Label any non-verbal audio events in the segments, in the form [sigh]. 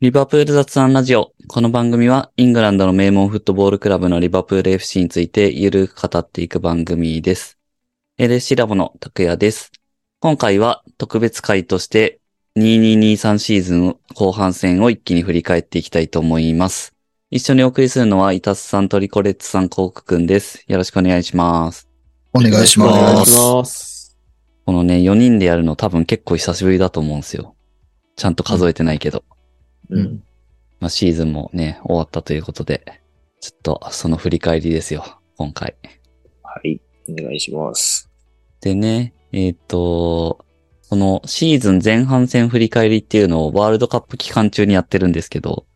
リバプール雑談ラジオ。この番組はイングランドの名門フットボールクラブのリバプール FC についてゆるく語っていく番組です。LSC ラボの拓也です。今回は特別会として2223シーズン後半戦を一気に振り返っていきたいと思います。一緒にお送りするのはイタスさんとリコレッツさん、コークくんです。よろしくお願いします。お願いしお願いします。ます。このね、4人でやるの多分結構久しぶりだと思うんですよ。ちゃんと数えてないけど。うん。まあ、シーズンもね、終わったということで、ちょっとその振り返りですよ、今回。はい。お願いします。でね、えっ、と、このシーズン前半戦振り返りっていうのをワールドカップ期間中にやってるんですけど、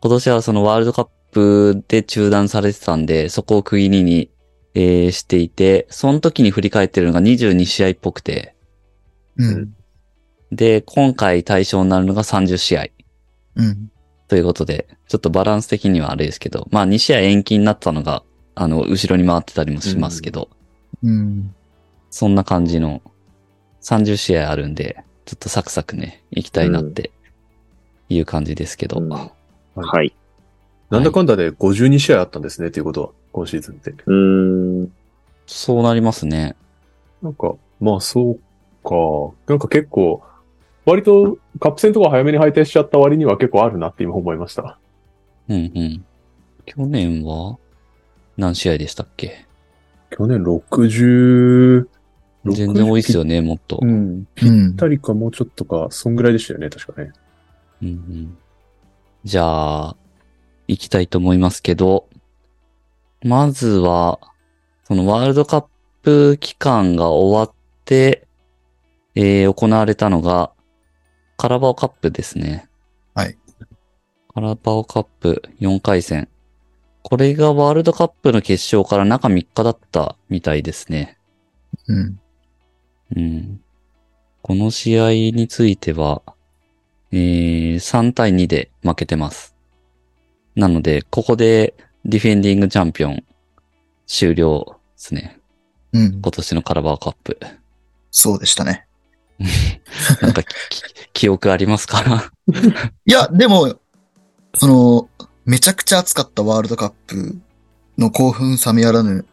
今年はそのワールドカップで中断されてたんで、そこを区切りに、えーしていて、その時に振り返ってるのが22試合っぽくて、うん。で、今回対象になるのが30試合。うん。ということで、ちょっとバランス的にはあれですけど、まあ2試合延期になったのが、あの、後ろに回ってたりもしますけど、うん。そんな感じの30試合あるんで、ちょっとサクサクね、行きたいなっていう感じですけど、うんははい。なんだかんだで52試合あったんですね、っていうことは、今シーズンって。うーん。そうなりますね。なんか、まあそうか。なんか結構、割とカップ戦とか早めに敗退しちゃった割には結構あるなって今思いました。うんうん。去年は何試合でしたっけ？去年60、全然多いですよね、もっと。うん。うんぴったりかもうちょっとか、そんぐらいでしたよね、確かね。うんうんじゃあ、行きたいと思いますけど、まずは、そのワールドカップ期間が終わって、えー行われたのが、カラバオカップですね。はい。カラバオカップ4回戦。これがワールドカップの決勝から中3日だったみたいですね。うん。うん。この試合については、えー、3対2で負けてます。なので、ここでディフェンディングチャンピオン終了ですね。うん。今年のカラバーカップ。そうでしたね。[laughs] なんか記憶ありますか？いや、でも、その、めちゃくちゃ熱かったワールドカップの興奮冷めやらぬ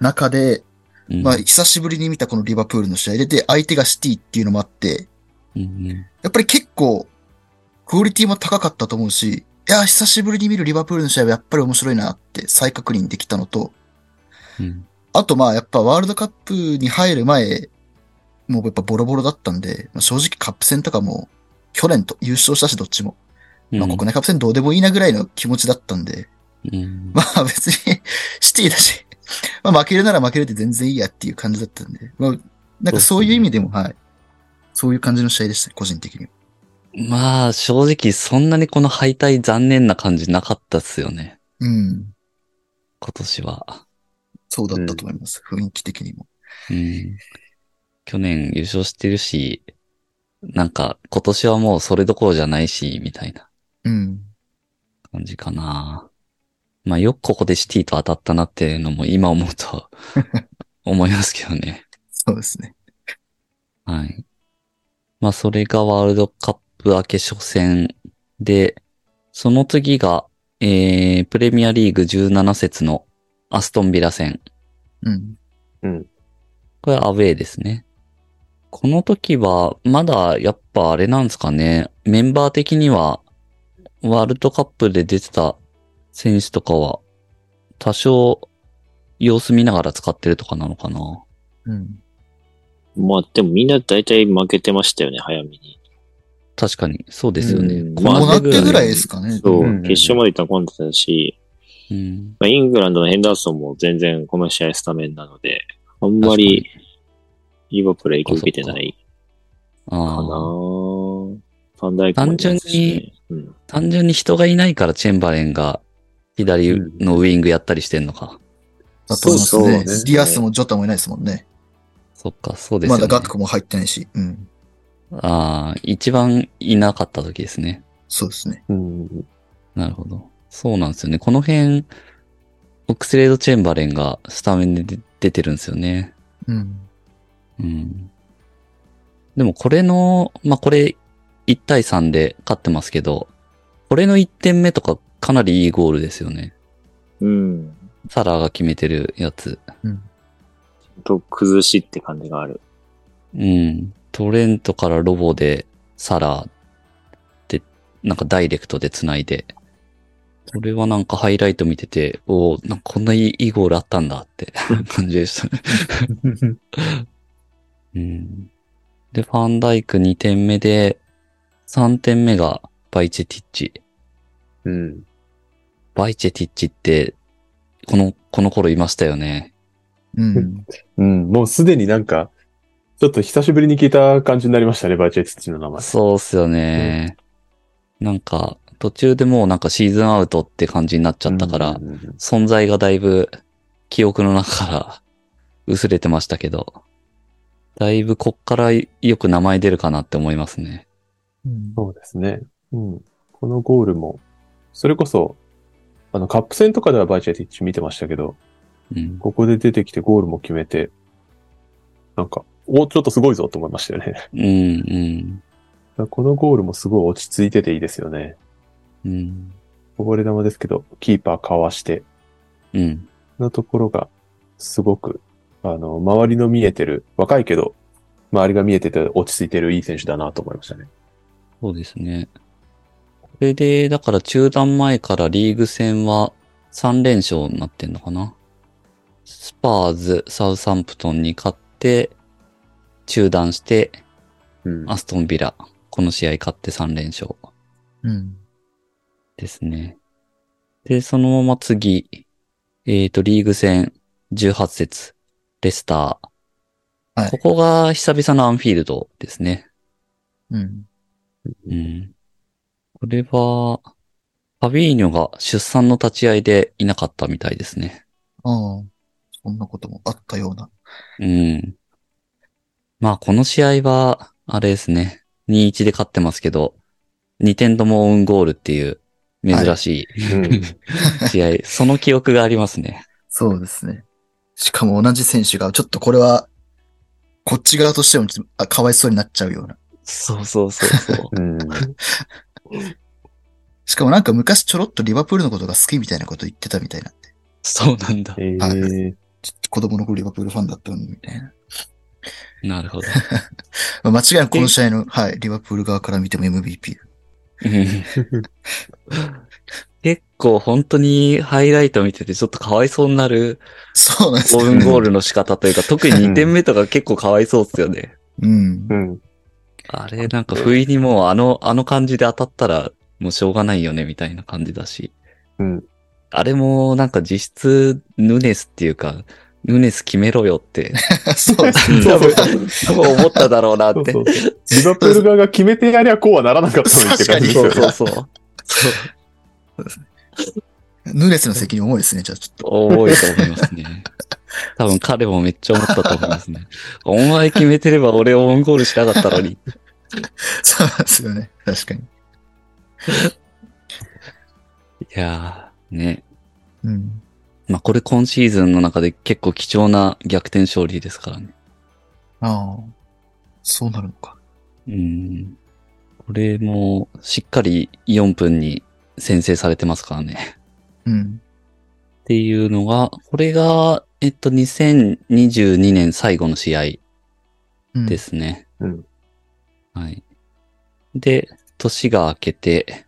中で、うん。まあ、久しぶりに見たこのリバプールの試合で、で、相手がシティっていうのもあって、うんうん。やっぱり結構、クオリティも高かったと思うし、いや、久しぶりに見るリバプールの試合はやっぱり面白いなって再確認できたのと、うん。あとまあやっぱワールドカップに入る前、もうやっぱボロボロだったんで、まあ正直カップ戦とかも去年と優勝したしどっちも。まあ国内カップ戦どうでもいいなぐらいの気持ちだったんで、うんまあ別に [laughs] シティだし、まあ負けるなら負けるで全然いいやっていう感じだったんで、まあなんかそういう意味でも、はい。そういう感じの試合でしたね、個人的には。まあ、正直そんなにこの敗退残念な感じなかったっすよね。うん。今年は。そうだったと思います。雰囲気的にも。うん。去年優勝してるし、なんか今年はもうそれどころじゃないし、みたいなうん。感じかな。まあよくここでシティと当たったなっていうのも今思うと [laughs] 思いますけどね。そうですね。はい。まあそれがワールドカップ明け初戦で、その次が、えー、プレミアリーグ17節のアストンビラ戦。うん。これアウェーですね。この時は、まだやっぱあれなんですかね。メンバー的には、ワールドカップで出てた選手とかは、多少様子見ながら使ってるとかなのかな。うん。まあ、でもみんな大体負けてましたよね、早めに。確かに、そうですよね。うんここうなってぐらいいですかね。そう、うん決勝まで行ったら今度だし、うん。まあ、イングランドのヘンダーソンも全然この試合スタメンなので、あんまりリバプール影響受けてないかなああ。ファンダイクね単純に、うん。単純に人がいないからチェンバレンが左のウィングやったりしてんのか。だと思いますね。そうそうねディアスもジョタもいないですもんね。そっか、そうですよね。まだガクも入ってないし。うん。ああ、一番いなかった時ですね。そうですね。うん。なるほど。そうなんですよね。この辺、オックスレード・チェンバレンがスタメンで出出てるんですよね。うん。うん。でもこれの、まあ、これ1対3で勝ってますけど、これの1点目とかかなりいいゴールですよね。うん。サラーが決めてるやつ。と、崩しって感じがある。うん。トレントからロボでサラーで、なんかダイレクトで繋いで。これはなんかハイライト見てて、おーなんかこんないいいいゴールあったんだって [laughs] 感じでしたね。[laughs] うん。で、ファンダイク2点目で、3点目がバイチェティッチ。うん。バイチェティッチって、この、この頃いましたよね。うん。[laughs] うん。もうすでになんか、ちょっと久しぶりに聞いた感じになりましたね、バイチェツッチの名前。そうっすよね。なんか、途中でもうなんかシーズンアウトって感じになっちゃったから、うんうんうん存在がだいぶ記憶の中から薄れてましたけど、だいぶこっからよく名前出るかなって思いますね。うんそうですね。うん。このゴールも、それこそ、あの、カップ戦とかではバイチェティッチ見てましたけど、うん。ここで出てきてゴールも決めて、なんか、お、ちょっとすごいぞと思いましたよね。うん、うん、このゴールもすごい落ち着いてていいですよね。うん、こぼれ球ですけど、キーパーかわして、うん。のところが、すごく、あの、周りの見えてる、若いけど、周りが見えてて落ち着いてるいい選手だなと思いましたね。そうですね。これで、だから中断前からリーグ戦は3連勝になってんのかな？スパーズ、サウサンプトンに勝って、中断して、うん。アストンビラ、この試合勝って3連勝うん。ですね。で、そのまま次、えっ、と、リーグ戦18節、レスター。はいここが久々のアンフィールドですね。うん。うん。これは、ファビーニョが出産の立ち会いでいなかったみたいですね。ああ。そんなこともあったような。うん。まあ、この試合は、あれですね。2-1で勝ってますけど、2点ともオウンゴールっていう珍しうんい [laughs] 試合、その記憶がありますね。そうですね。しかも同じ選手が、ちょっとこれは、こっち側としてもちょっとあかわいそうになっちゃうような。そうそうそうそう。[laughs] うん。しかもなんか昔ちょろっとリバプールのことが好きみたいなこと言ってたみたいなんで。そうなんだ。えはー、子供の頃リバプールファンだったのにみたいな。なるほど。[laughs] まあ、間違いなくこの試合の、はい、リバプール側から見ても MVP。[laughs] 構本当にハイライト見ててちょっとかわいそうになるそうなんですよ。オウンゴールの仕方というか、[laughs] 特に2点目とか結構かわいそうっすよね。うんう。ん。あれなんか不意にもうあの、あの感じで当たったらもうしょうがないよねみたいな感じだし。うん。あれもなんか実質ヌネスっていうか、ヌネス決めろよって、[laughs] そうですね。多分、多分思っただろうなって。そうそうそうリバプール側が決めてやりゃこうはならなかったのにって感じですよね。そうそうそう。そうヌネスの責任重いですね、じゃあちょっと。多いと思いますね。[laughs] 多分彼もめっちゃ思ったと思いますね。お前決めてれば俺オウンゴールしなかったのに。そうなんですよね。確かに。いやー、ね。うん。まあこれ今シーズンの中で結構貴重な逆転勝利ですからね。ああ。そうなるのか。うん。これもしっかり4分に先制されてますからね。うん。っていうのが、これが、えっと、2022年最後の試合うん。ですね。うんはい。で、年が明けて、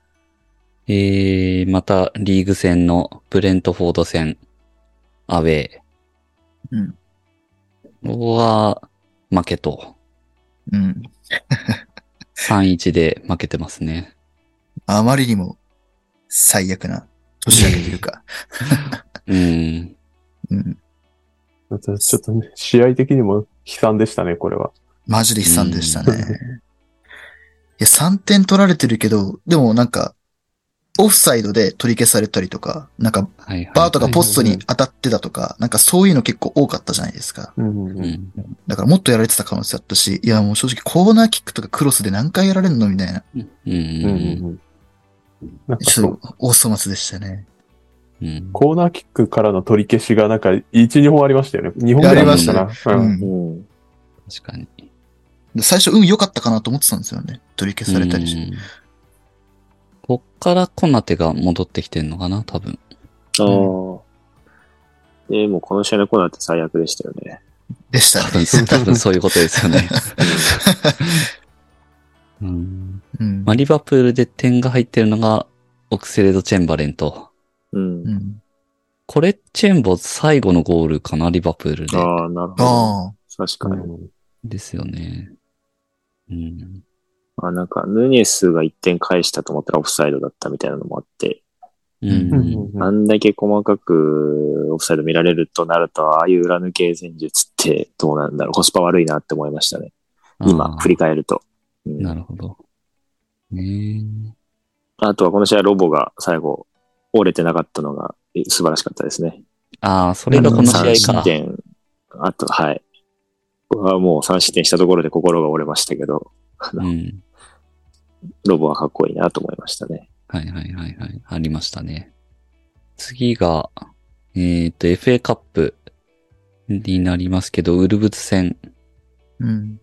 えー、またリーグ戦のブレントフォード戦、アウェー。うん。ここは負けと、うん。3-1で負けてますね。あまりにも最悪な年明けというか。うん。うん。ちょっとね、試合的にも悲惨でしたね、これは。マジで悲惨でしたね。[laughs] いや、3点取られてるけど、でもなんか、オフサイドで取り消されたりとか、なんか。バーとかポストに当たってたとか、なんかそういうの結構多かったじゃないですか。だからもっとやられてた可能性あったし、いやもう正直コーナーキックとかクロスで何回やられるのみたいな。なんかそうちょっと大粗末でしたね。うん。コーナーキックからの取り消しがなんか1、2本ありましたよね。2本ぐらいありましたな。ううんん。うん。確かに。で最初運良かったかなと思ってたんですよね。取り消されたりして。うんこっからコナテが戻ってきてんのかな多分。ああ。で、もうこの試合のコーナーって最悪でしたよね。でした多分、ね。多分そういうことですよね。[laughs] うんうんまあ、リバプールで点が入ってるのが、オクセレド・チェンバレンと。うん。うんこれ、チェンボ最後のゴールかな、リバプールで。ああ、なるほど。ああ、確かに。ですよね。うん。あなんか、ヌニエスが1点返したと思ったらオフサイドだったみたいなのもあって、うん。あんだけ細かくオフサイド見られるとなると、ああいう裏抜け戦術ってどうなんだろう。コスパ悪いなって思いましたね。今、振り返ると。うんなるほど。ねあとはこの試合ロボが最後折れてなかったのがえ素晴らしかったですね。ああ、それがこの試合3失か。点。あと、はい。僕はもう3失点したところで心が折れましたけど、うん。ロボはかっこいいなと思いましたね。はいはいはいはい。ありましたね。次が、えっ、と、FA カップになりますけど、ウルブズ戦。うん。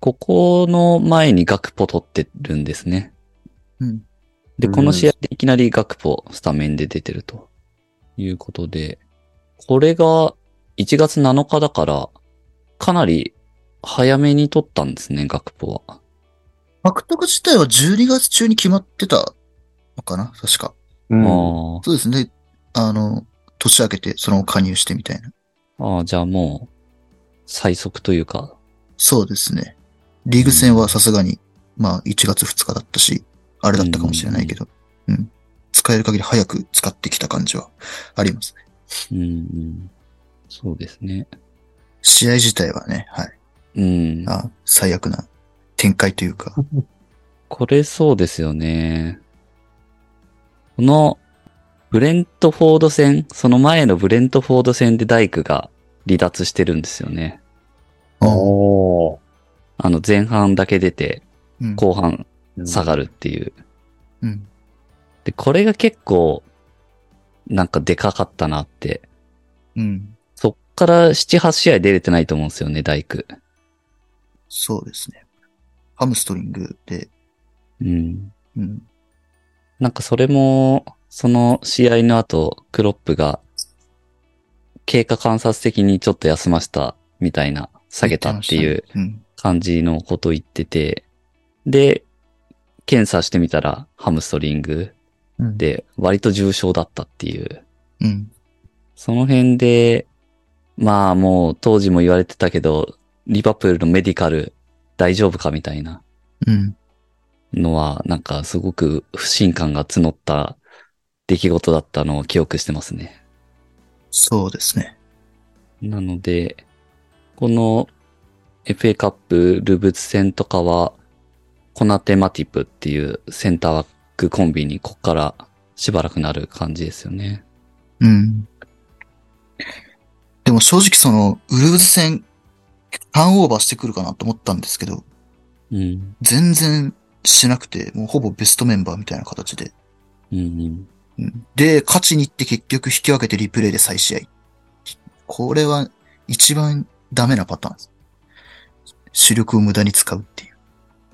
ここの前にガクポ取ってるんですね。うん。で、うんこの試合でいきなりガクポスタメンで出てるということで、これが1月7日だから、かなり早めに取ったんですね、ガクポは。獲得自体は12月中に決まってたのかな？確か。うん。あそうですね。あの、年明けてその加入してみたいな。あ、ああ、じゃあもう、最速というか、そうですね。リーグ戦はさすがに、まあ1月2日だったし、あれだったかもしれないけど、うん。使える限り早く使ってきた感じはありますね。うん、うん。そうですね。試合自体はね、はい。うん。あ最悪な展開というか。[laughs] これそうですよね。この、ブレントフォード戦、その前のブレントフォード戦でダイクが離脱してるんですよね。おーあの前半だけ出て、うん。後半下がるっていう。うん。で、これが結構、なんかでかかったなって。うん。そっから7、8試合出れてないと思うんですよね、ダイク。そうですね。ハムストリングで、うん。うん。なんかそれも、その試合の後、クロップが、経過観察的にちょっと休ませたみたいな、下げたっていううん。感じのこと言ってて、で、検査してみたらハムストリングうん。で割と重症だったっていう。うん。その辺で、まあもう当時も言われてたけど、リバプールのメディカル大丈夫かみたいなうん。のは、なんかすごく不信感が募った出来事だったのを記憶してますね。そうですね。なので、この FA カップルブツ戦とかは、コナテマティプっていうセンターバックコンビにこっからしばらくなる感じですよね。うん。でも正直その、ウルブズ戦、ターンオーバーしてくるかなと思ったんですけど、うん。全然しなくて、もうほぼベストメンバーみたいな形で。うんうん。うんで、勝ちに行って結局引き分けてリプレイで再試合。これは一番ダメなパターンです。主力を無駄に使うっていう。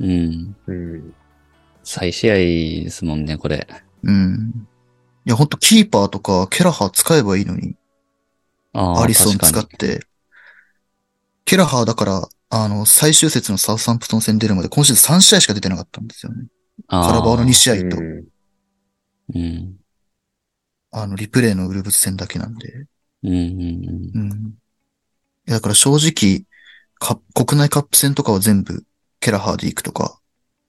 うん。うん。再試合ですもんね、これ。うん。いや、ほんとキーパーとかケラハー使えばいいのに、ああ、アリソン使。って、ケラハーだから、あの、最終節のサウサンプトン戦出るまで今シーズン3試合しか出てなかったんですよね。あカラバオの2試合と、うんうん。あの、リプレイのウルブス戦だけなんで。うんうんうん。いやだから正直、カ国内カップ戦とかは全部ケラハーで行くとか、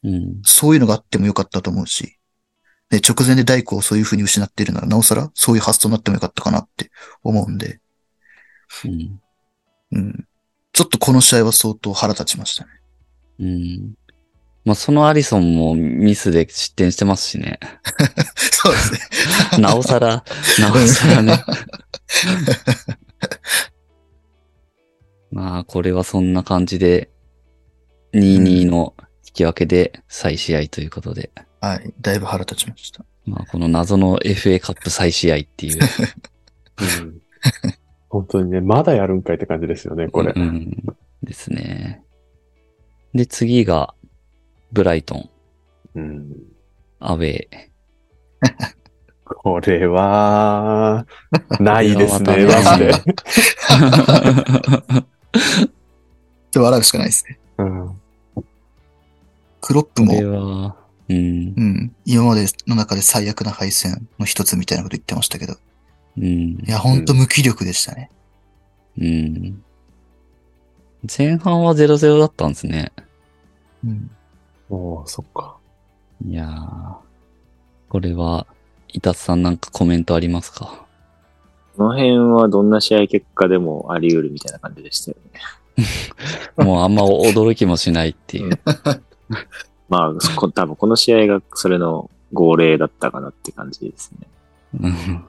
うん。うん。そういうのがあってもよかったと思うし、で、直前で大工をそういう風に失っているなら、なおさらそういう発想になってもよかったかなって思うんで、うん。うん。ちょっとこの試合は相当腹立ちましたね。うん。まあ、そのアリソンもミスで失点してますしね。[laughs] そうですね。[laughs] なおさら、なおさらね。[laughs] まあ、これはそんな感じで、2-2の引き分けで再試合ということで、はい。だいぶ腹立ちました。まあ、この謎の FA カップ再試合っていう。[laughs] うん本当にね、まだやるんかいって感じですよね、これ。うん。ですね。で、次が、ブライトン。うん。アウェー。[laughs] これは、ないですね、マジで。[laughs] [laughs] で笑うしかないですね。うんクロップこれも、は、うんう。ん、今までの中で最悪な敗戦の一つみたいなこと言ってましたけど、うんい。や、ほんと無気力でしたね。うん。前半は0-0だったんですね。うん。おーそっか。いやー。これは、イタツさんなんかコメントありますか？この辺はどんな試合結果でもあり得るみたいな感じでしたよね。[laughs] もうあんま驚きもしないっていう。[laughs] まあ、こ多分この試合がそれの号令だったかなって感じですね。うん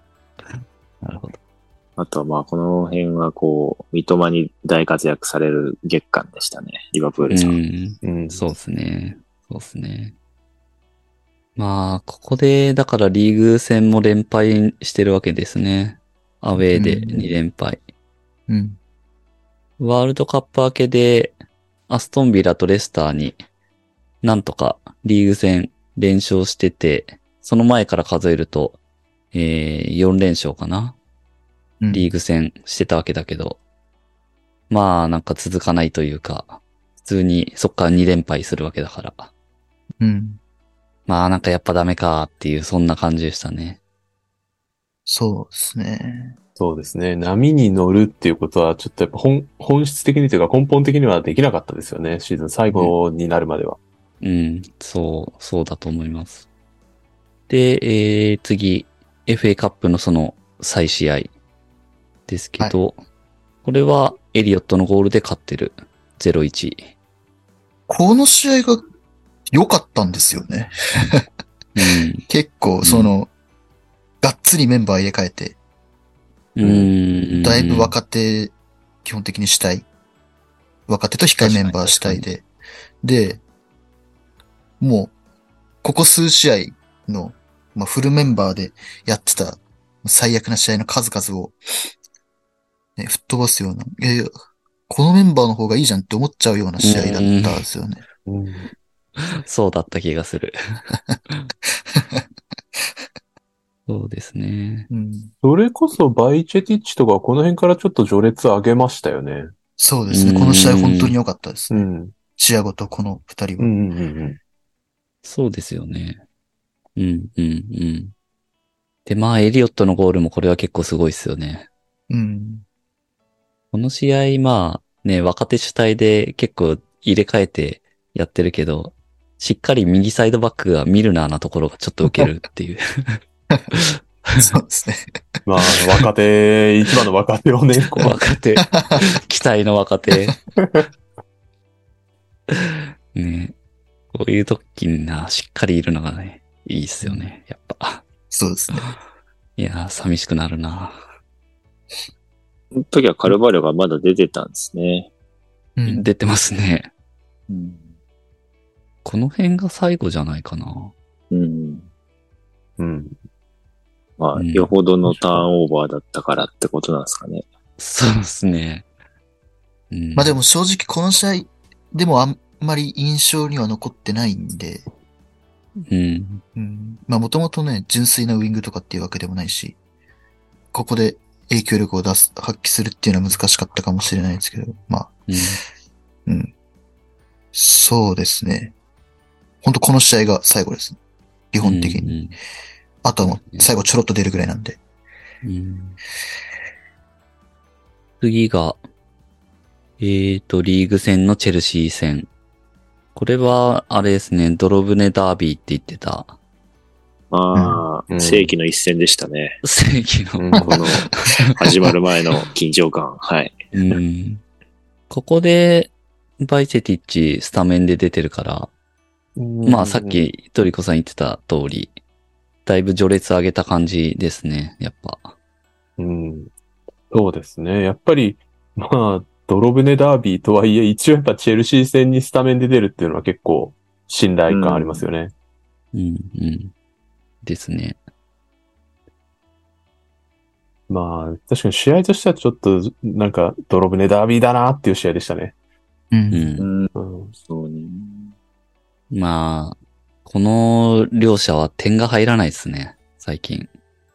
なるほど。あとはまあ、この辺はこう、三笘に大活躍される月間でしたね。リバプールさん。うん。うん。そうですね。そうですね。まあ、ここで、だからリーグ戦も連敗してるわけですね。アウェーで2連敗。うん。ワールドカップ明けで、アストンビラとレスターに、なんとかリーグ戦連勝してて、その前から数えると、えー、4連勝かな？うんリーグ戦してたわけだけど、まあなんか続かないというか、普通にそっから2連敗するわけだから、うん。まあなんかやっぱダメかっていうそんな感じでしたね。そうですね。そうですね。波に乗るっていうことは、ちょっとやっぱ本、本質的にというか根本的にはできなかったですよね。シーズン最後になるまでは。うん、そう、そうだと思います。で、えー、次、FA カップのその再試合ですけど、これはエリオットのゴールで勝ってる。0-1。この試合が良かったんですよね。うん。[laughs] 結構、その、がっつりメンバー入れ替えて、うん。だいぶ若手、基本的に主体。若手と控えメンバー主体で。で、もう、ここ数試合の、まあ、フルメンバーでやってた最悪な試合の数々を、ね、吹っ飛ばすような、いやいや、このメンバーの方がいいじゃんって思っちゃうような試合だったんですよね。うんそうだった気がする。[laughs] そうですね。うん、それこそバイチェティッチとかこの辺からちょっと序列上げましたよね。そうですね。この試合本当に良かったですね。うん。チアゴとこの二人は。うんうんうんそうですよね。うん、うん、うん。で、まあ、エリオットのゴールもこれは結構すごいですよね。うん。この試合、まあ、ね、若手主体で結構入れ替えてやってるけど、しっかり右サイドバックがミルナーなところがちょっと受けるっていう。[laughs] [laughs] そうですね。まあ、若手、一番の若手をね、[laughs] こう若手、[laughs] 期待の若手。ねこういう時にな、しっかりいるのがね、いいっすよね、やっぱ。そうですね。いやー、寂しくなるな。その時はカルバリョがまだ出てたんですね。うん。出てますね。うん。この辺が最後じゃないかな。うん。うん。まあ、うんよほどのターンオーバーだったからってことなんですかね。そうですね。うん、まあでも正直この試合でもあんまり印象には残ってないんで、うん。うん、まあもともとね、純粋なウィングとかっていうわけでもないし、ここで影響力を出す、発揮するっていうのは難しかったかもしれないですけど、まあ、うん。うん。そうですね。本当この試合が最後です。基本的に。に。あとはもう最後ちょろっと出るぐらいなんで。うん次が、えーと、リーグ戦のチェルシー戦。これは、あれですね、泥船ダービーって言ってた、まあ、うん世紀の一戦でしたね。正義の、うんこの、始まる前の緊張感。はい。うん。ここで、バイセティッチスタメンで出てるから、まあさっきトリコさん言ってた通り、だいぶ序列上げた感じですね、やっぱ。うん。そうですね。やっぱり、まあ、泥船ダービーとはいえ、一応やっぱチェルシー戦にスタメンで出るっていうのは結構信頼感ありますよね。うん、うん。ですね。まあ、確かに試合としてはちょっと、なんか、泥船ダービーだなっていう試合でしたね。う。うんん。うん。うん。そうね。まあ、この両者は点が入らないですね、最近。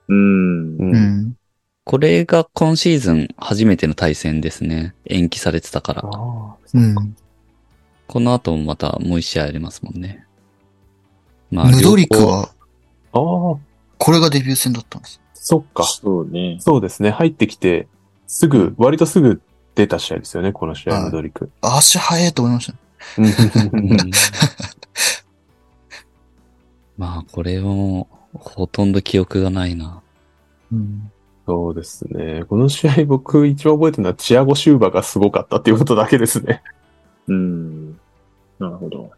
うん。う。うんん。これが今シーズン初めての対戦ですね。延期されてたから。ああ、うん。この後もまたもう一試合やりますもんね。まムドリクは、ああ、これがデビュー戦だったんです。そっか。そうね。そうですね。入ってきて、すぐ、割とすぐ出た試合ですよね、この試合、はいムドリク。足速いと思いました。うん [laughs] まあ、これも、ほとんど記憶がないな。うん。そうですね。この試合僕一番覚えてるのはチアゴ・シューバがすごかったっていうことだけですね。うん。なるほど。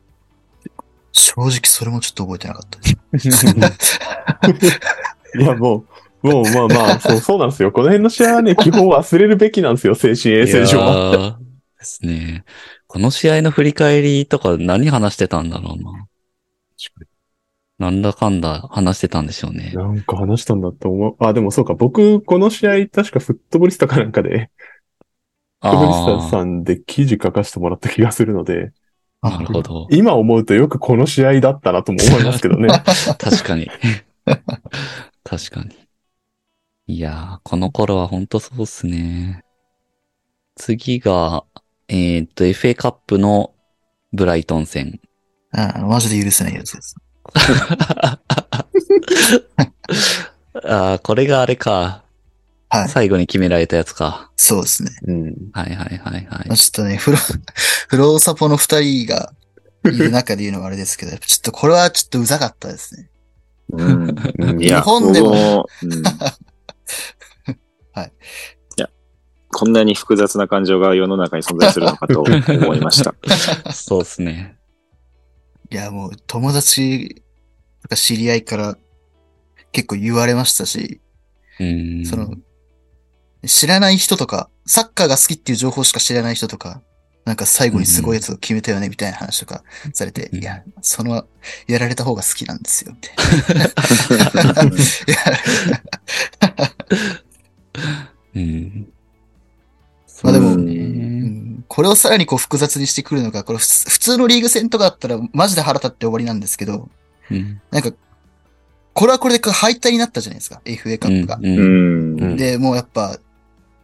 正直それもちょっと覚えてなかったです。[laughs] いや、もう、もうまあまあ、[laughs] そう、そうなんですよ。この辺の試合はね、基本忘れるべきなんですよ、精神衛生上は。ですね。この試合の振り返りとか何話してたんだろうな。なんだかんだ話してたんでしょうね。なんか話したんだと思う。あ、でもそうか、僕、この試合、確かフットボリスタかなんかで、フットボリスタさんで記事書かせてもらった気がするので、なるほど。今思うとよくこの試合だったなとも思いますけどね。[laughs] 確かに。確かに。いやー、この頃は本当そうっすね。次が、えーっと、FA カップのブライトン戦。あマジで許せないやつです。[laughs] あーこれがあれか。はい。最後に決められたやつか。そうですね。うん。はいはいはいはいまあ。ちょっとね、フロ、[laughs] フローサポの二人がいる中で言うのはあれですけど、[laughs] やっぱちょっとこれはちょっとうざかったですね。うん。うんいや、日本でも僕うん、はい。いや、こんなに複雑な感情が世の中に存在するのかと思いました。そうっすね。いや、もう友達とか知り合いから結構言われましたし、うーん。その、知らない人とか、サッカーが好きっていう情報しか知らない人とか、なんか最後にすごいやつを決めたよねみたいな話とかされて、うんいや、その、やられた方が好きなんですよ、みたいな。[laughs] いやうん。まあでもうんこれをさらにこう複雑にしてくるのが、これ普通のリーグ戦とかだったらマジで腹立って終わりなんですけど、うん。なんか、これはこれで敗退になったじゃないですか、FA カップが。うんううんで、もうやっぱ、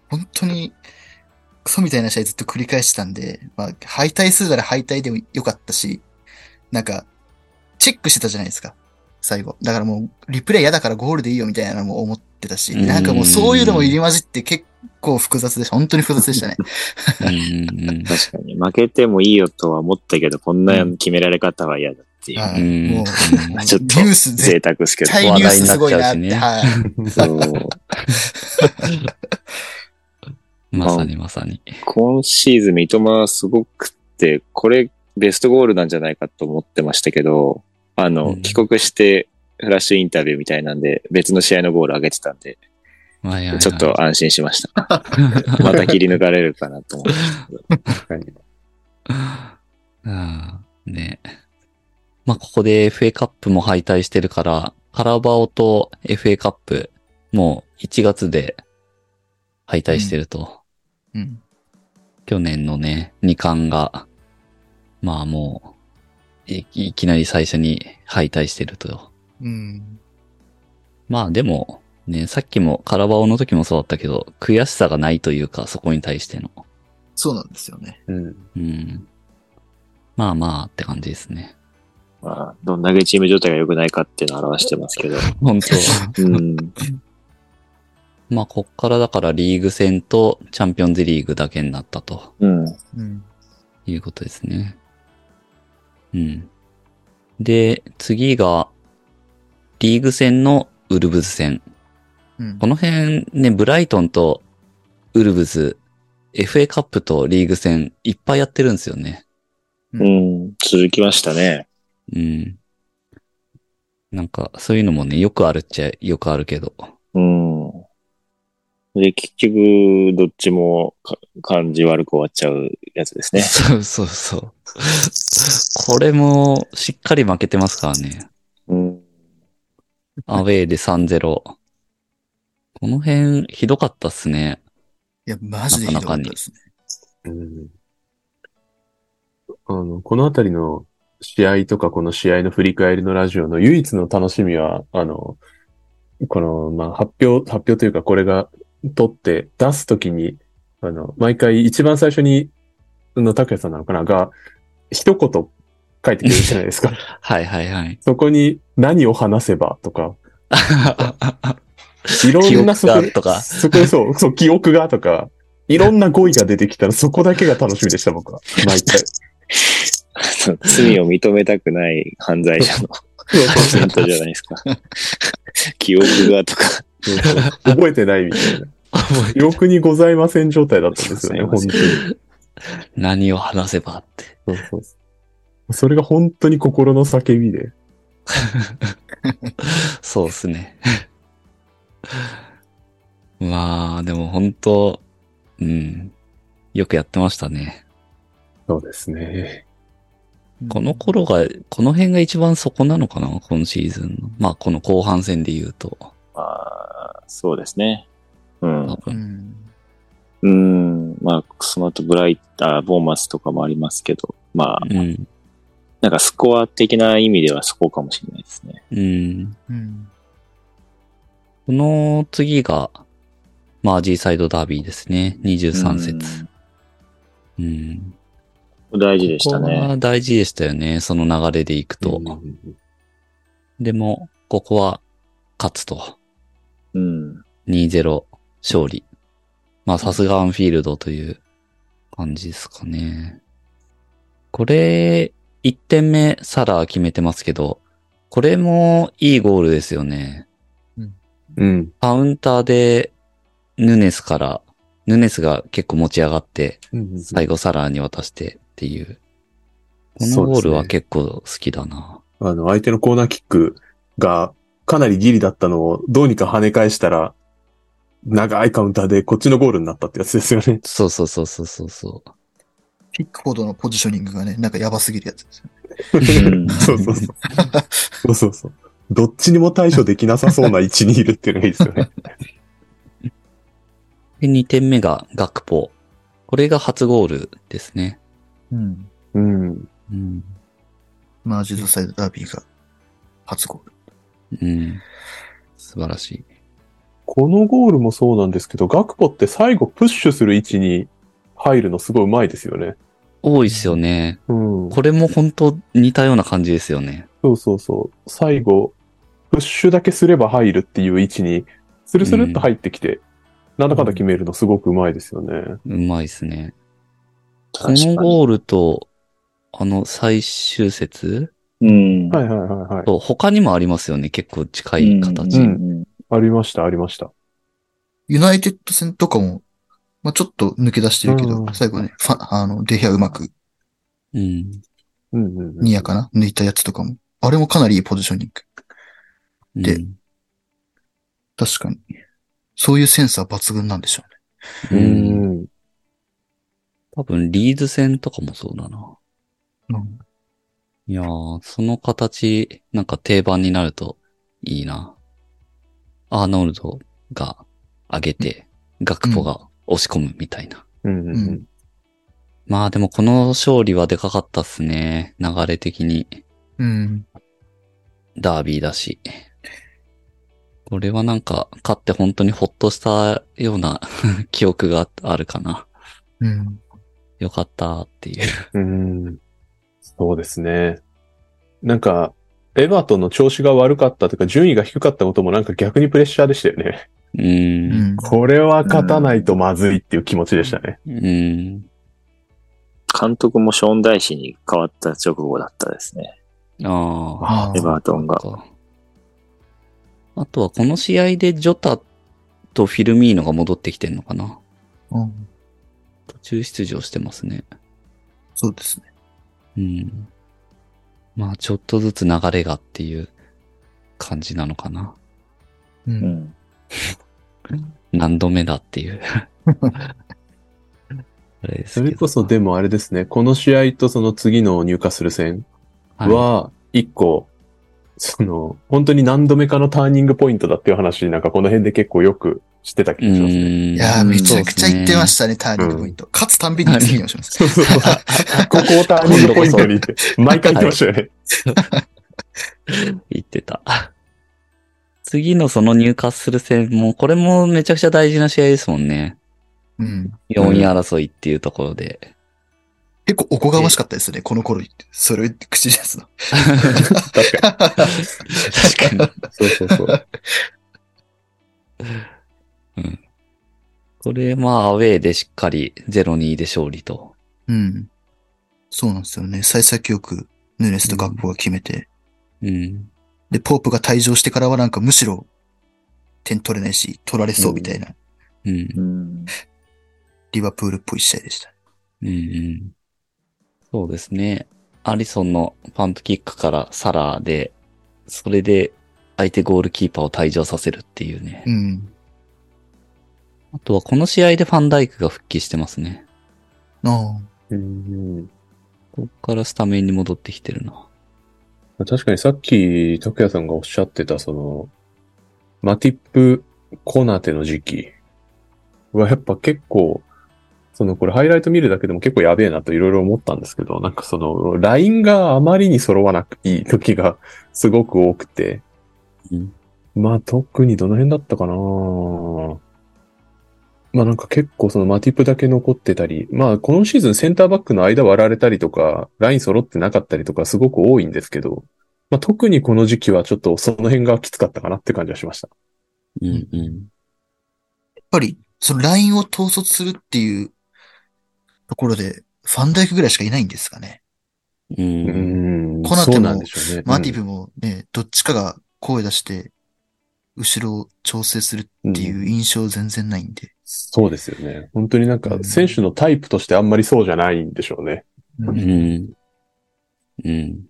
本当に、クソみたいな試合ずっと繰り返してたんで、まあ、敗退するなら敗退でもよかったし、なんか、チェックしてたじゃないですか、最後。だからもう、リプレイ嫌だからゴールでいいよみたいなのも思ってたし、うんなんかもうそういうのも入り混じって結構複雑でした。本当に複雑でしたね。[laughs] 確かに。負けてもいいよとは思ったけど、こんな決められ方は嫌だっていう。はいうんもう、うんちょっとニュース贅絶沢ですけど。対ニュースすごいなって、話題になはい。そう。まさにまさに。今シーズン三笘すごくって、これベストゴールなんじゃないかと思ってましたけど、あの、うん帰国してフラッシュインタビューみたいなんで、別の試合のゴール上げてたんで、はいはいはいちょっと安心しました。[laughs] また切り抜かれるかなと思って。確かに。ああ、ねまあ、ここで FA カップも敗退してるから、カラバオと FA カップ、もう1月で敗退してると。うん。去年のね、2冠が、まあもう、いいきなり最初に敗退してると。うん。まあでも、ね、さっきもカラバオの時もそうだったけど、悔しさがないというか、そこに対しての。そうなんですよね。うん。うん。まあまあって感じですね。まあ、どんだけチーム状態が良くないかっていうのを表してますけど。[laughs] 本当うん。[laughs] まあ、こっからだからリーグ戦とチャンピオンズリーグだけになったとうん。うん。いうことですね。うん。で、次が、リーグ戦のウルブズ戦。うんこ。の辺ね、ブライトンとウルブズ、FA カップとリーグ戦いっぱいやってるんですよね。うん。続きましたね。うん。なんか、そういうのもね、よくあるっちゃよくあるけど。うん。で、結局、どっちもか感じ悪く終わっちゃうやつですね。そうそうそう。これも、しっかり負けてますからね。うん。アウェーで3-0。この辺、ひどかったっすね。いや、マジでひどかったですね。うんあの、このあたりの試合とかこの試合の振り返りのラジオの唯一の楽しみは、あの、この、まあ、発表、発表というかこれが取って出すときに、あの、毎回一番最初に、の、拓也さんなのかな？が、一言書いてくれるじゃないですか。[laughs] はいはいはい。そこに何を話せばとか、[laughs] いろんな記憶がとかそこでそう、そう、記憶がとか、いろんな語彙が出てきたらそこだけが楽しみでした、僕は。毎回。罪を認めたくない犯罪者のコメントじゃないですか。記憶がとか。覚えてないみたいな。記憶にございません状態だったんですよね、本当に。何を話せばって。そうそう。それが本当に心の叫びで。[laughs] そうですね。[laughs] まあ、でも本当、うん。よくやってましたね。そうですね。この頃が、この辺が一番そこなのかな？今シーズンの。まあ、この後半戦で言うと。まあ、そうですね。うん多。う分。ん。うん。まあ、その後ブライター、ボーマスとかもありますけど、まあ、うん。なんかスコア的な意味ではそこかもしれないですね。うん。うん。この次が、マージーサイドダービーですね。23節。うん。うん。大事でしたここね。は大事でしたよね。その流れでいくと。うんでも、ここは勝つと。うん。2-0勝利。まあさすがアンフィールドという感じですかね。これ、1点目サラー決めてますけど、これもいいゴールですよね。うん。カウンターでヌネスから、ヌネスが結構持ち上がって、うん最後サラーに渡してっていう。このゴールは結構好きだな。あの、相手のコーナーキックがかなりギリだったのをどうにか跳ね返したら、長いカウンターでこっちのゴールになったってやつですよね。そうそうそうそうそうそう。ピックフォードのポジショニングがね、なんかやばすぎるやつですよね。うん [laughs] そうそうそう。そうそうそう。どっちにも対処できなさそうな位置にいるっていうのがいいですよね。[laughs] で、2点目がガクポ。これが初ゴールですね。うん。うん。うん。マージドサイドダービーが初ゴール。うん。素晴らしい。このゴールもそうなんですけど、ガクポって最後プッシュする位置に入るのすごいうまいですよね。多いっすよね。うん。これも本当似たような感じですよね。そうそうそう。最後、プッシュだけすれば入るっていう位置に、スルスルっと入ってきて、なんだかんだ決めるのすごくうまいですよね。うまいっすね。このゴールと、あの最終節？うん。はいはいはいはい。と他にもありますよね。結構近い形。うんありました、ありました。ユナイテッド戦とかも、まあちょっと抜け出してるけど、うん最後ね、ファあの、デヘアうまく、うん。うんうんうん。ニアかな？抜いたやつとかも。あれもかなりいいポジショニング。でうん確かに。そういうセンサー抜群なんでしょううんん。多分、リーズ戦とかもそうだな。うんいやー、その形、なんか定番になるといいな。アーノルドが上げて、ガクポが押し込むみたいな。うんうんううんん。まあでもこの勝利はでかかったっすね。流れ的に。うん。ダービーだし。これはなんか、勝って本当にほっとしたような [laughs] 記憶があるかな。うん。よかったっていう。うん。そうですね。なんか、エバートンの調子が悪かったというか、順位が低かったこともなんか逆にプレッシャーでしたよね。う。うんん。これは勝たないとまずいっていう気持ちでしたね。うん。監督もショーン・ダイシーに変わった直後だったですね。ああ。あエバートンが。かあとはこの試合でジョタとフィルミーノが戻ってきてんのかな？うん。途中出場してますね。そうですね。うん。まあちょっとずつ流れがっていう感じなのかな。う。うんん。[laughs] 何度目だっていう。[laughs] あれですけどそれこそでもあれですね、この試合とその次の入荷する戦はいは、一個、その、本当に何度目かのターニングポイントだっていう話、なんかこの辺で結構よく知ってた気がしますね。いいやー、めちゃくちゃ言ってましたね、ターニングポイント。勝つたんびに言ってきました。そうそうそう。ここをターニングポイントにって、毎回言ってましたよね。言ってた。次のその入荷する戦も、これもめちゃくちゃ大事な試合ですもんね。うん。4位争いっていうところで。結構おこがましかったですね、この頃言って。それを口に出すの。確か確かに。に。そうそうそう。うん。これ、まあ、アウェーでしっかり0-2で勝利と。うん。そうなんですよね。幸先よく、ヌネスとガッポが決めて。うん。で、ポープが退場してからはなんかむしろ、点取れないし、取られそうみたいな、うん。うん。リバプールっぽい試合でした。うんうん。そうですね。アリソンのパントキックからサラーで、それで相手ゴールキーパーを退場させるっていうね。うん。あとはこの試合でファンダイクが復帰してますね。ああ。うんここからスタメンに戻ってきてるな。確かにさっき、拓也さんがおっしゃってた、その、マティップ・コナテの時期はやっぱ結構、そのこれハイライト見るだけでも結構やべえなといろいろ思ったんですけど、なんかその、ラインがあまりに揃わなくいい時がすごく多くて、うんまあ特にどの辺だったかなまあなんか結構そのマティップだけ残ってたり、まあこのシーズンセンターバックの間割られたりとか、ライン揃ってなかったりとかすごく多いんですけど、まあ特にこの時期はちょっとその辺がきつかったかなって感じはしました。うんうん。やっぱり、そのラインを統率するっていうところで、ファンダイクぐらいしかいないんですかね。う。うんん。コナテもそうなんでしょうね。マティブもね、どっちかが声出して、後ろを調整するっていう印象全然ないんで。そうですよね。本当になんかうん選手のタイプとしてあんまりそうじゃないんでしょうね。ううん。うん。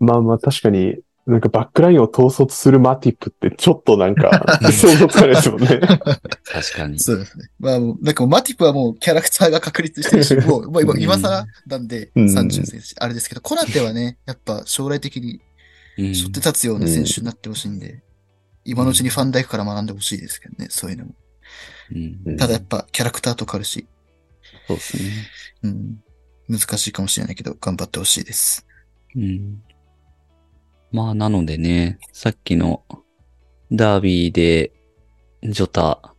まあまあ確かに、なんかバックラインを統率するマティップってちょっとなんか [laughs] 想像つかないですもんね。確かに。そうですね。まあもう、なんかもうマティプはもうキャラクターが確立してるし、もう、まあ今、今更なんでうん30選手、あれですけど、コナテはね、やっぱ将来的にうん背負って立つような選手になってほしいんで、今のうちにファンダイクから学んでほしいですけどね、そういうのも。うんうんただやっぱキャラクターとかあるし、そうですね。うん、難しいかもしれないけど、頑張ってほしいです。うん。まあ、なのでね、さっきのダービーで、ジョタ、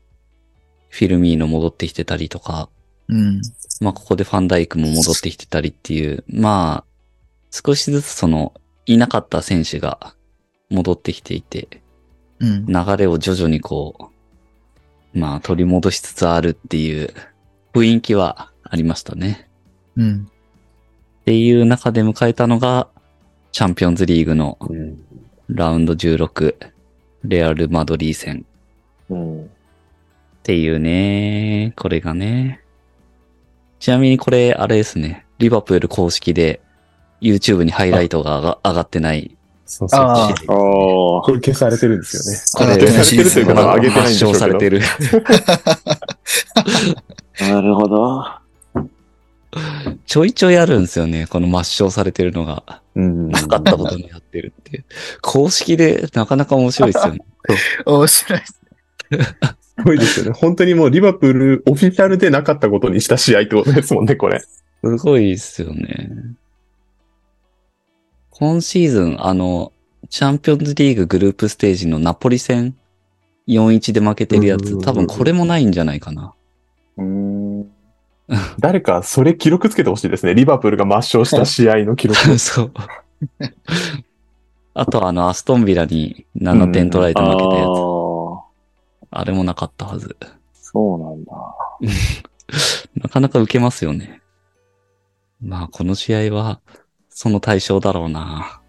フィルミーノ戻ってきてたりとか、うん。まあ、ここでファンダイクも戻ってきてたりっていう、まあ、少しずつその、いなかった選手が戻ってきていて、うん。流れを徐々にこう、まあ、取り戻しつつあるっていう雰囲気はありましたね。うん。っていう中で迎えたのが、チャンピオンズリーグのうんラウンド16、レアル・マドリー戦うん。っていうね、これがね。ちなみにこれ、あれですね、リバプール公式で YouTube にハイライトが上が上がってない。そうそう。あーおこれ消されてるんですよね。これ消されてるというか、上げてないんでしょうけど。されてる。[laughs] なるほど。[laughs] ちょいちょいあるんですよね、この抹消されてるのが。うん。なかったことにやってるっていう。公式でなかなか面白いですよね。[laughs] 面白いです。すごいですよね。本当にもうリバプールオフィシャルでなかったことにした試合ってことですもんね、これ。すごいですよね。今シーズン、あの、チャンピオンズリーググループステージのナポリ戦4-1で負けてるやつ、多分これもないんじゃないかな。うーん。誰かそれ記録つけてほしいですね。リバプールが抹消した試合の記録。[laughs] そう。[laughs] あとあの、アストンビラに7点取られて負けたやつ。あれもなかったはず。そうなんだ。[laughs] なかなか受けますよね。まあ、この試合は、その対象だろうな。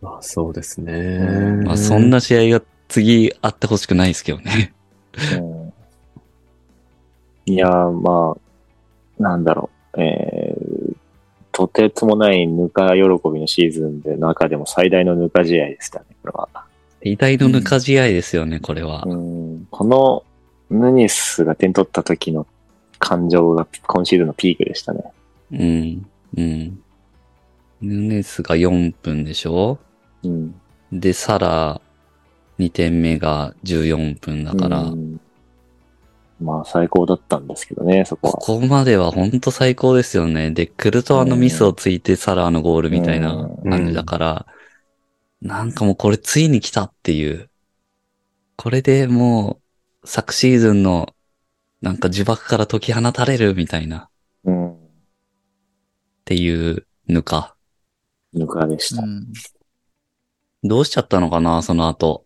まあそうですね。まあ、そんな試合が次あってほしくないですけどね。うんいやー、まあ、なんだろう。えー、とてつもないぬか喜びのシーズンで中でも最大のぬか試合でしたね、これは。偉大のぬか試合ですよね、これは。うん、このヌニスが点取った時の感情が今シーズンのピークでしたね。うん。うん。ヌネスが4分でしょ？うん。で、サラ、2点目が14分だから、うんまあ最高だったんですけどね、そこは。ここまでは本当最高ですよね。で、クルトワのミスをついてサラーのゴールみたいな感じだから、なんかもうこれついに来たっていう。これでもう、昨シーズンの、なんか呪縛から解き放たれるみたいな、っうん。ていうぬか。ぬかでした。うん。どうしちゃったのかな、その後。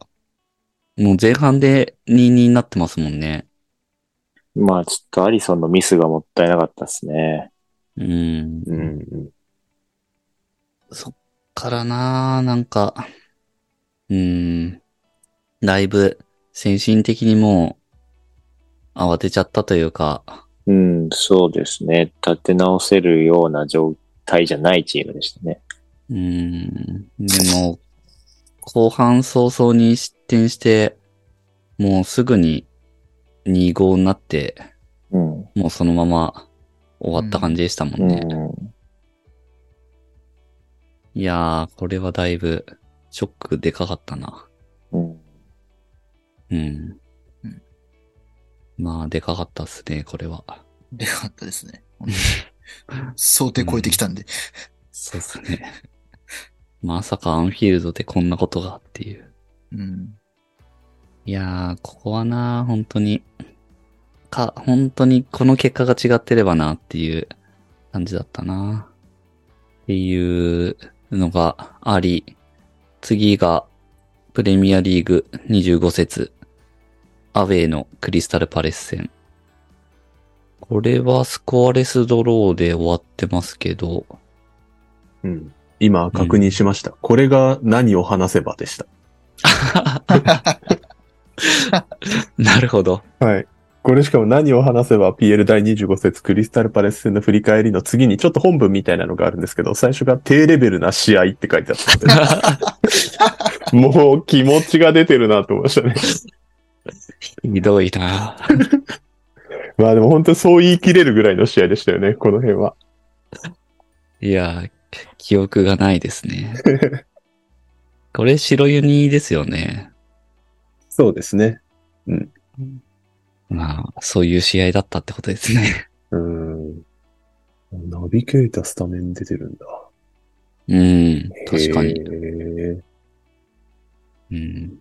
もう前半で2-2になってますもんね。まあちょっとアリソンのミスがもったいなかったですね。うん。うん。そっからななんか、うーん、だいぶ精神的にもう慌てちゃったというか、うん、そうですね。立て直せるような状態じゃないチームでしたね。うーん、でも、後半早々に失点して、もうすぐに2-5になって、うん。もうそのまま終わった感じでしたもんね。うん。いやー、これはだいぶショックでかかったな。うん。うん。うんまあ、でかかったっすね、これは。でかかったですね。想定超えてきたんで。そうっすね。まさかアンフィールドでこんなことがっていう。うん。いやー、ここはな、本当に、か、本当にこの結果が違ってればなっていう感じだったな。っていうのがあり、次がプレミアリーグ25節、アウェイのクリスタルパレス戦。これはスコアレスドローで終わってますけど、うん。今確認しました。これが何を話せばでした。[laughs] [laughs] なるほど。はい。これしかも何を話せば PL 第25節クリスタルパレス戦の振り返りの次にちょっと本文みたいなのがあるんですけど、最初が低レベルな試合って書いてあったので、[laughs] もう気持ちが出てるなと思いましたね。ひどいなまあでも本当にそう言い切れるぐらいの試合でしたよね、この辺は。いやー、記憶がないですね。[laughs] これ白ユニですよね。そうですね。まあ、そういう試合だったってことですね。うん。ナビゲータースタメン出てるんだ。うん、確かに。うん、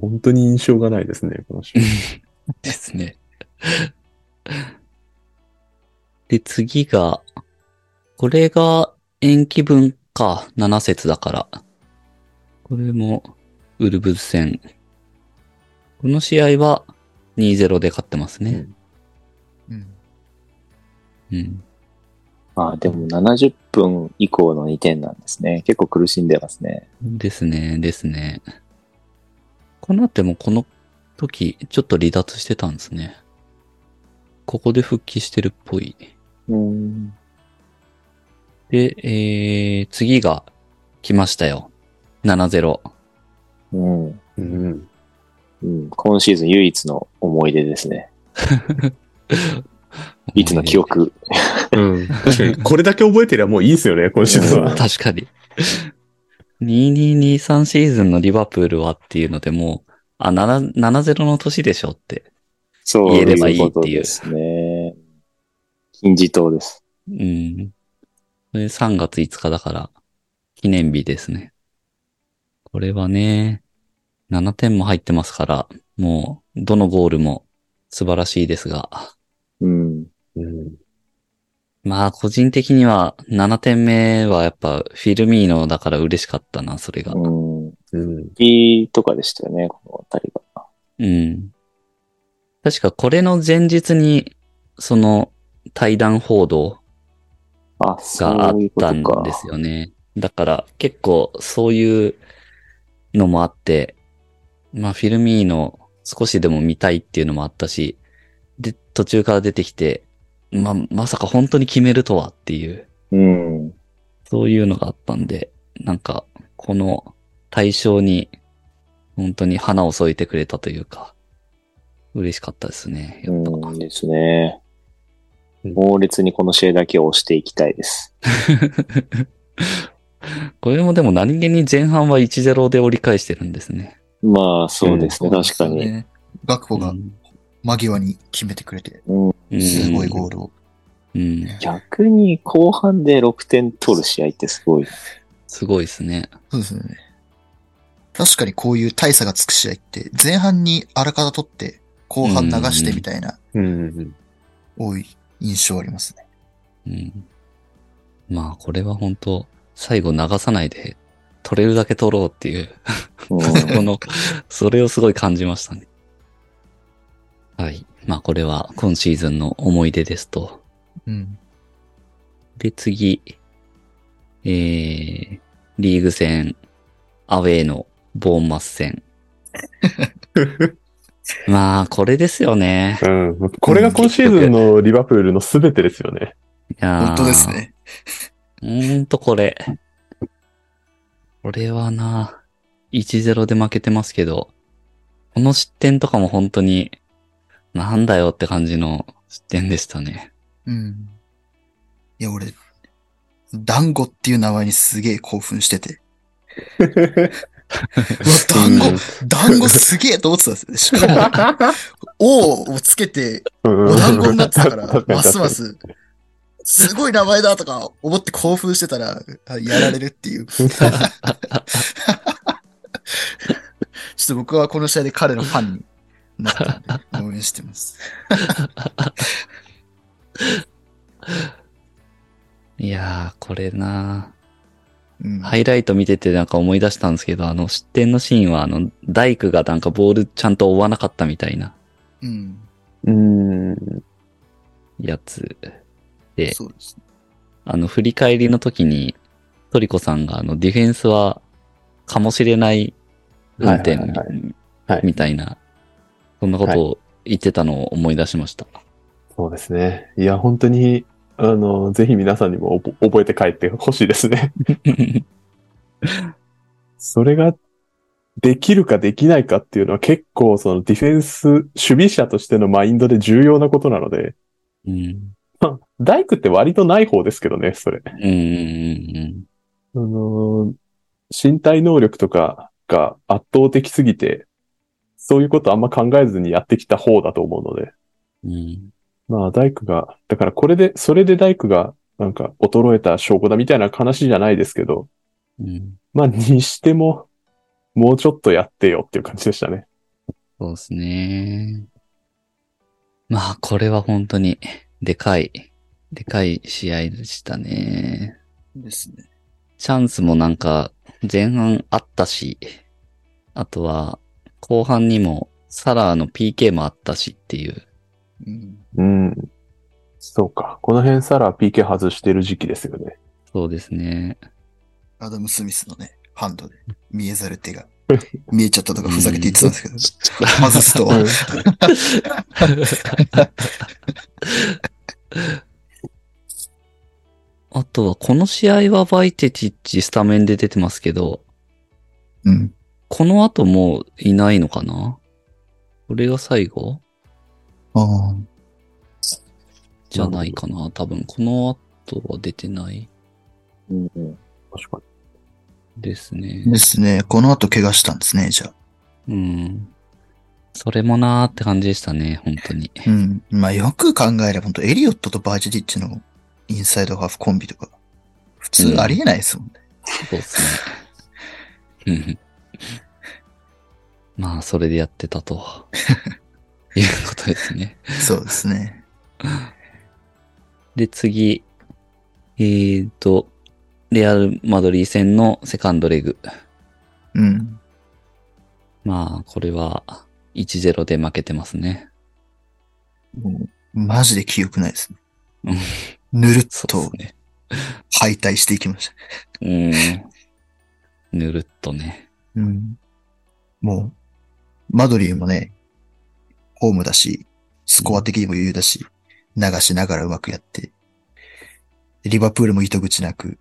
本当に印象がないですね、この試合。[laughs] ですね。で、次が、これが延期分か、7節だから。これも、ウルブズ戦。この試合は2-0で勝ってますね。うん。うん。まあでも70分以降の2点なんですね。結構苦しんでますね。ですね、ですね。この後もこの時、ちょっと離脱してたんですね。ここで復帰してるっぽい。うん。で、えー、次が来ましたよ。7-0。うん。うん。うん。今シーズン唯一の思い出ですね。[laughs] いつの記憶。うん。確かに、これだけ覚えてりゃもういいですよね、今シーズンは。確かに。2223シーズンのリバプールはっていうのでもう、あ、7 7-0の年でしょって。そう言えればいいっていうことですね。金字塔です。うん。それ3月5日だから、記念日ですね。これはね、7点も入ってますから、もう、どのゴールも素晴らしいですが、うん。うん。まあ、個人的には7点目はやっぱフィルミーノだから嬉しかったな、それが。うん。うん。B とかでしたよね、このあたりが。うん。確かこれの前日に、その対談報道あ、があった。んですよね。だから結構そういうのもあって、まあフィルミーノ少しでも見たいっていうのもあったし、で、途中から出てきて、まあまさか本当に決めるとはっていう、うん。そういうのがあったんで、なんかこの対象に本当に花を添えてくれたというか、嬉しかったですね。やっぱ。うんですね。うん猛烈にこの試合だけを押していきたいです。[laughs] これもでも何気に前半は1-0で折り返してるんですね。まあ、そうですね。確かに。ね。ガクポがうん間際に決めてくれて、うんすごいゴールを。うん。逆に後半で6点取る試合ってすごい。すごいですね。そうですね。確かにこういう大差がつく試合って、前半にあらかた取って、後半流してみたいな、うんうん多い印象ありますね。うん。まあ、これは本当最後流さないで、取れるだけ取ろうっていう、うんこの、それをすごい感じましたね。はい。まあ、これは今シーズンの思い出ですと。うん。で、次、えー、リーグ戦、アウェーのボーンマス戦。[laughs] まあ、これですよね。うん。これが今シーズンのリバプールの全てですよね。いやー本当です。ね。ほんとこれ。これはな、1-0で負けてますけど、この失点とかも本当に、なんだよって感じの失点でしたね。うん。いや、俺、団子っていう名前にすげえ興奮してて。[laughs] うわ、団子、団子すげえと思ってたんですよ。しかも、[laughs] 王をつけて、うんお団子になってたから、ますます、すごい名前だとか思って興奮してたら、あやられるっていう。ちょっと僕はこの試合で彼のファンになったんで、応援してます。[laughs] いやー、これなうん、ハイライト見ててなんか思い出したんですけど、あの失点のシーンはあの、ダイクがなんかボールちゃんと追わなかったみたいなうん。うん。やつで、そうですね。あの、振り返りの時に、トリコさんがあの、ディフェンスは、かもしれない運転はいはいはいはいみたいな、そんなことを言ってたのを思い出しました。そうですね。いや、本当に、あの、ぜひ皆さんにも覚覚えて帰ってほしいですね。[laughs] それができるかできないかっていうのは結構そのディフェンス、守備者としてのマインドで重要なことなので、うん。まあ大工って割とない方ですけどね、それ。うんうんあのー身体能力とかが圧倒的すぎて、そういうことあんま考えずにやってきた方だと思うので。うんうん。まあ、大工が、だからこれで、それで大工が、なんか、衰えた証拠だみたいな話じゃないですけど、うん。まあ、にしても、もうちょっとやってよっていう感じでしたね。そうですね。まあ、これは本当に、でかい、でかい試合でしたね。ですね。チャンスもなんか、前半あったし、あとは、後半にも、サラーの PK もあったしっていう。うん。うん。そうか。この辺サラ PK 外してる時期ですよね。そうですね。アダム・スミスのね、ハンドで見えざる手が見えちゃったとかふざけて言ってたんですけど、[laughs] 外すと、あとは、この試合はバイテチッチスタメンで出てますけど、うん。この後もういないのかな？これが最後？ああ。じゃないかな多分、この後は出てないうんうん確かですね。ですね。この後怪我したんですね、じゃあ。うん。それもなーって感じでしたね、本当に。うん。まあよく考えれば、本当エリオットとバージディッチのインサイドハーフコンビとか、普通ありえないですもんね。そうですね。うん。まあ、それでやってたと。[laughs] いうことですね。そうですね。で、次。えーと、レアル・マドリー戦のセカンドレグ。うん。まあ、これは1-0で負けてますね。もうマジで記憶ないですうんね。[laughs] ぬるっとね。敗退していきました。うん。ぬるっとね。うん。もう、マドリーもね、ホームだし、スコア的にも余裕だし、流しながらうまくやって、でリバプールも糸口なく、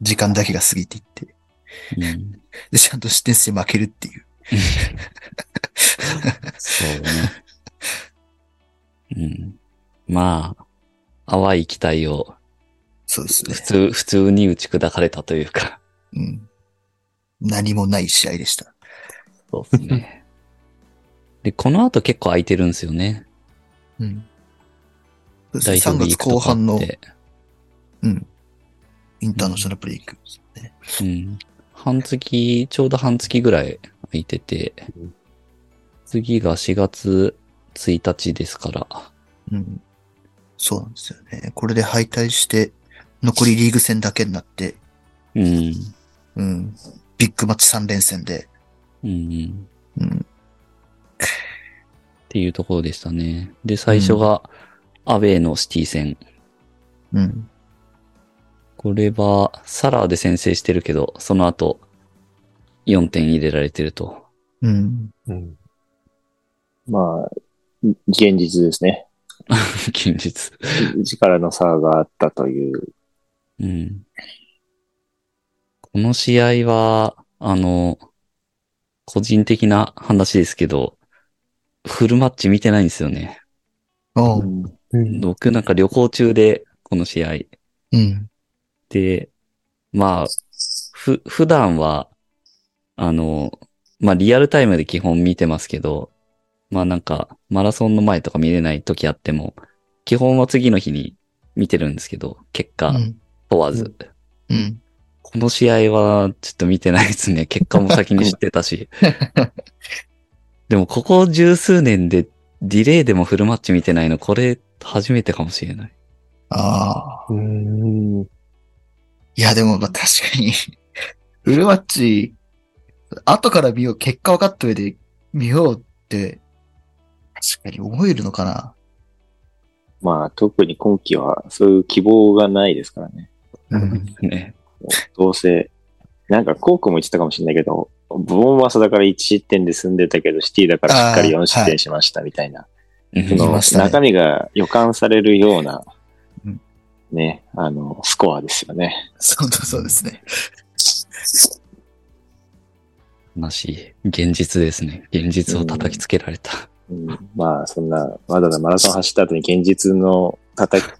時間だけが過ぎていって、うん。で、ちゃんと失点して負けるっていう。[laughs] そうね。うん。まあ、淡い期待をそうですね普。通、普通に打ち砕かれたというか。うん。何もない試合でした。そうですね。で、この後結構空いてるんですよね。うん。そうですね3月後半の。うん。インターナショナルブレイクね。うん。半月、ちょうど半月ぐらい空いててうん、次が4月1日ですから。うん。そうなんですよね。これで敗退して、残りリーグ戦だけになって、うん。うん。ビッグマッチ3連戦で、うん。うん。っていうところでしたね。で、最初がアウェイのシティ戦。うん。これはサラーで先制してるけど、その後4点入れられてると。うん。うん。まあ、現実ですね。[laughs] 現実。力の差があったという。うん。この試合は、あの、個人的な話ですけど、フルマッチ見てないんですよね。おう。うんうん。僕なんか旅行中で、この試合。うん。で、まあ、ふ、普段は、あの、まあリアルタイムで基本見てますけど、まあなんか、マラソンの前とか見れない時あっても、基本は次の日に見てるんですけど、結果うん。問わず。うん。この試合はちょっと見てないですね。結果も先に知ってたし。[laughs] でもここ十数年でディレイでもフルマッチ見てないの、これ初めてかもしれない。ああ。うん。いや、でも、まあ、確かに、フルマッチ、後から見よう、結果分かった上で見ようって、確かに思えるのかな？まあ、特に今季はそういう希望がないですからね。うん。ね。どうせ、なんかコークも言ってたかもしれないけど、ボーンマスだから1失点で済んでたけど、シティだからしっかり4失点しましたみたいな。うんその中身が予感されるようなうん、ね、あの、スコアですよね。そうそうですね。悲しい。現実ですね。現実を叩きつけられた。うん、まあ、そんな、わざわざマラソン走った後に現実の叩き、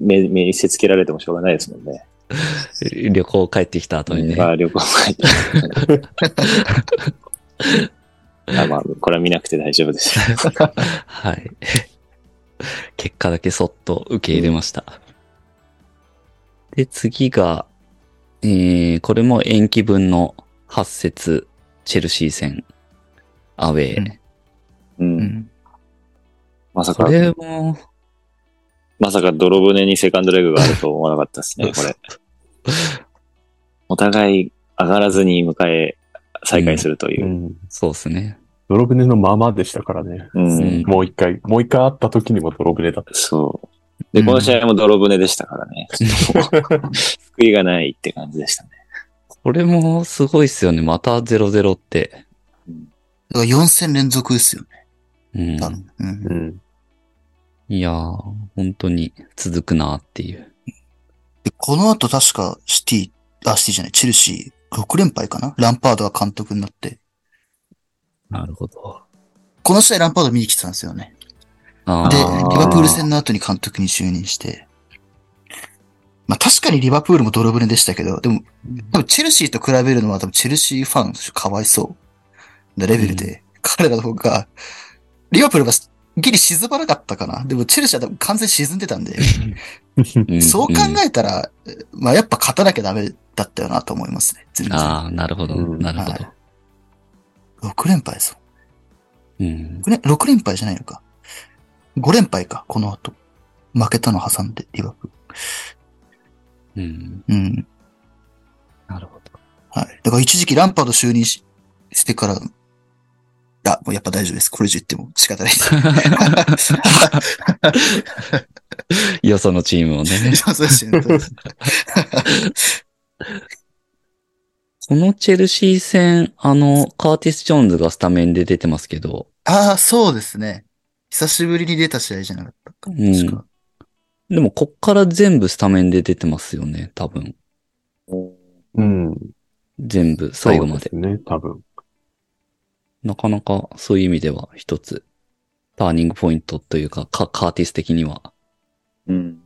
目、目にせつけられてもしょうがないですもんね。旅行帰ってきた後にね。まあ、旅行帰って。[laughs] あまあ、これは見なくて大丈夫です。はい。結果だけそっと受け入れました。で、次が、えー、これも延期分の8節チェルシー戦、アウェー。うん。うん。まさかこ、れも、まさか泥船にセカンドレグがあると思わなかったですね、[laughs] これ。お互い上がらずに迎え、再開するというう。ん。そうですね。泥船のままでしたからね。うん。うんもう一回、もう一回会った時にも泥船だった。そう。で、この試合も泥船でしたからね。[laughs] 救いがないって感じでしたね。これもすごいっすよね。また0-0って。だから4戦連続ですよね。うん多。分。うんう。ん。いやー、本当に続くなっていう。でこの後確かシティ、あ、シティじゃない、チェルシー6連敗かな？ランパードが監督になって。なるほど。この試合ランパード見に来てたんですよね。で、リバプール戦の後に監督に就任して。まあ確かにリバプールも泥船でしたけど、でも、多分チェルシーと比べるのは多分チェルシーファンかわいそうなレベルで、彼らの方が、リバプールがギリ沈まなかったかな？でもチェルシーは多分完全に沈んでたんで、んそう考えたら、まあやっぱ勝たなきゃダメだったよなと思いますね。全然。ああ、なるほど、うんなるほど。6連敗ですよ。うん。6連 ,6 連敗じゃないのか。5連敗か、この後。負けたの挟んで、リバプーうん。ル。うん。なるほど。はい。だから一時期ランパード就任ししてから、あ、もうやっぱ大丈夫です。これ以上言っても仕方ないです。[laughs] よそのチームをね。このチェルシー戦、あの、カーティス・ジョーンズがスタメンで出てますけど、ああ、そうですね。久しぶりに出た試合じゃなかったか。うん。でもこっから全部スタメンで出てますよね、多分。うん。全部、最後まで。そうですね、多分。なかなかそういう意味では一つ、ターニングポイントというか、カカーティス的には、うん。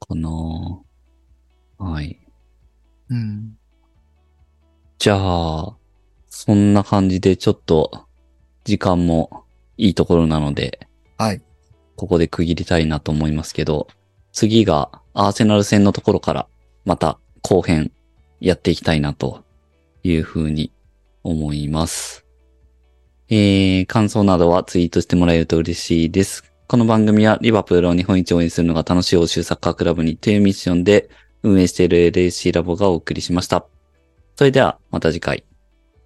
かなはい。うん。じゃあ、そんな感じでちょっと時間もいいところなので、はい。ここで区切りたいなと思いますけど、次がアーセナル戦のところからまた後編やっていきたいなというふうに思います。えー、感想などはツイートしてもらえると嬉しいです。この番組はリバプールを日本一応援するのが楽しい欧州サッカークラブにというミッションで運営している LAC ラボがお送りしました。それではまた次回。